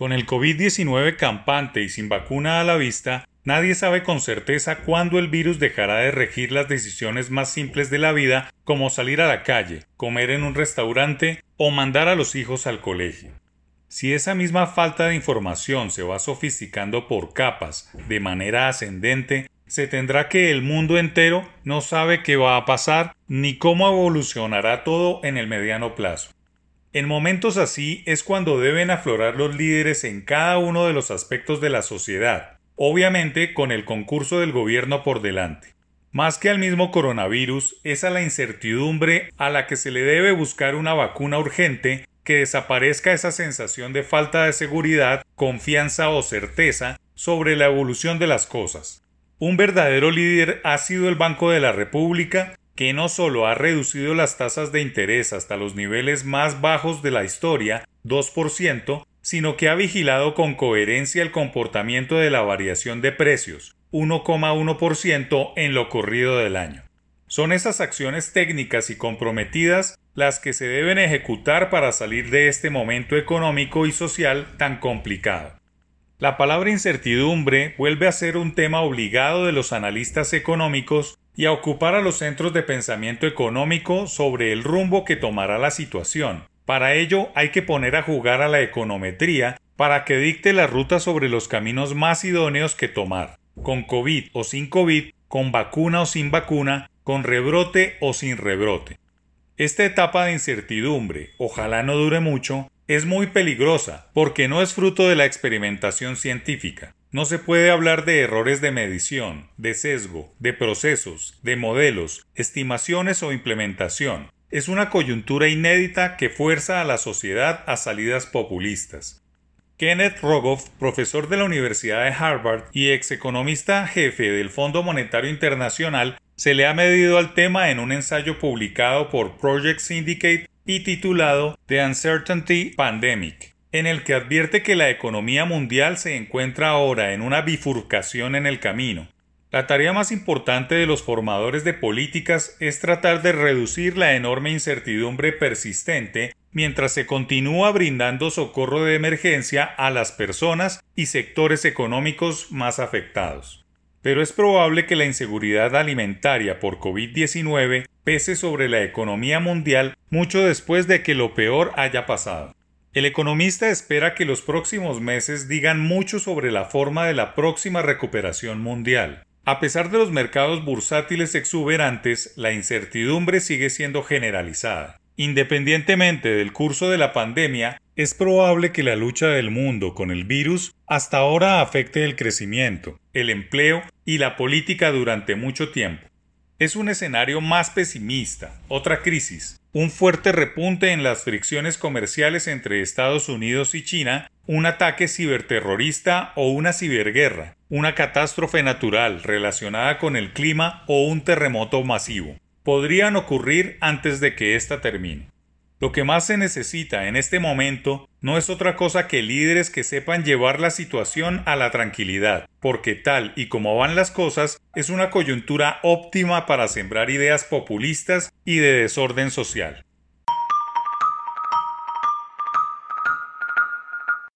Con el COVID-19 campante y sin vacuna a la vista, nadie sabe con certeza cuándo el virus dejará de regir las decisiones más simples de la vida, como salir a la calle, comer en un restaurante o mandar a los hijos al colegio. Si esa misma falta de información se va sofisticando por capas de manera ascendente, se tendrá que el mundo entero no sabe qué va a pasar ni cómo evolucionará todo en el mediano plazo. En momentos así es cuando deben aflorar los líderes en cada uno de los aspectos de la sociedad, obviamente con el concurso del gobierno por delante. Más que al mismo coronavirus, es a la incertidumbre a la que se le debe buscar una vacuna urgente que desaparezca esa sensación de falta de seguridad, confianza o certeza sobre la evolución de las cosas. Un verdadero líder ha sido el Banco de la República, que no solo ha reducido las tasas de interés hasta los niveles más bajos de la historia, 2%, sino que ha vigilado con coherencia el comportamiento de la variación de precios, 1,1% en lo corrido del año. Son esas acciones técnicas y comprometidas las que se deben ejecutar para salir de este momento económico y social tan complicado. La palabra incertidumbre vuelve a ser un tema obligado de los analistas económicos y a ocupar a los centros de pensamiento económico sobre el rumbo que tomará la situación. Para ello hay que poner a jugar a la econometría para que dicte la ruta sobre los caminos más idóneos que tomar, con COVID o sin COVID, con vacuna o sin vacuna, con rebrote o sin rebrote. Esta etapa de incertidumbre, ojalá no dure mucho, es muy peligrosa porque no es fruto de la experimentación científica. No se puede hablar de errores de medición, de sesgo, de procesos, de modelos, estimaciones o implementación. Es una coyuntura inédita que fuerza a la sociedad a salidas populistas. Kenneth Rogoff, profesor de la Universidad de Harvard y ex economista jefe del Fondo Monetario Internacional, se le ha medido al tema en un ensayo publicado por Project Syndicate y titulado The Uncertainty Pandemic, en el que advierte que la economía mundial se encuentra ahora en una bifurcación en el camino. La tarea más importante de los formadores de políticas es tratar de reducir la enorme incertidumbre persistente mientras se continúa brindando socorro de emergencia a las personas y sectores económicos más afectados pero es probable que la inseguridad alimentaria por COVID-19 pese sobre la economía mundial mucho después de que lo peor haya pasado. El economista espera que los próximos meses digan mucho sobre la forma de la próxima recuperación mundial. A pesar de los mercados bursátiles exuberantes, la incertidumbre sigue siendo generalizada. Independientemente del curso de la pandemia, es probable que la lucha del mundo con el virus hasta ahora afecte el crecimiento, el empleo y la política durante mucho tiempo. Es un escenario más pesimista, otra crisis, un fuerte repunte en las fricciones comerciales entre Estados Unidos y China, un ataque ciberterrorista o una ciberguerra, una catástrofe natural relacionada con el clima o un terremoto masivo. Podrían ocurrir antes de que ésta termine. Lo que más se necesita en este momento no es otra cosa que líderes que sepan llevar la situación a la tranquilidad, porque tal y como van las cosas es una coyuntura óptima para sembrar ideas populistas y de desorden social.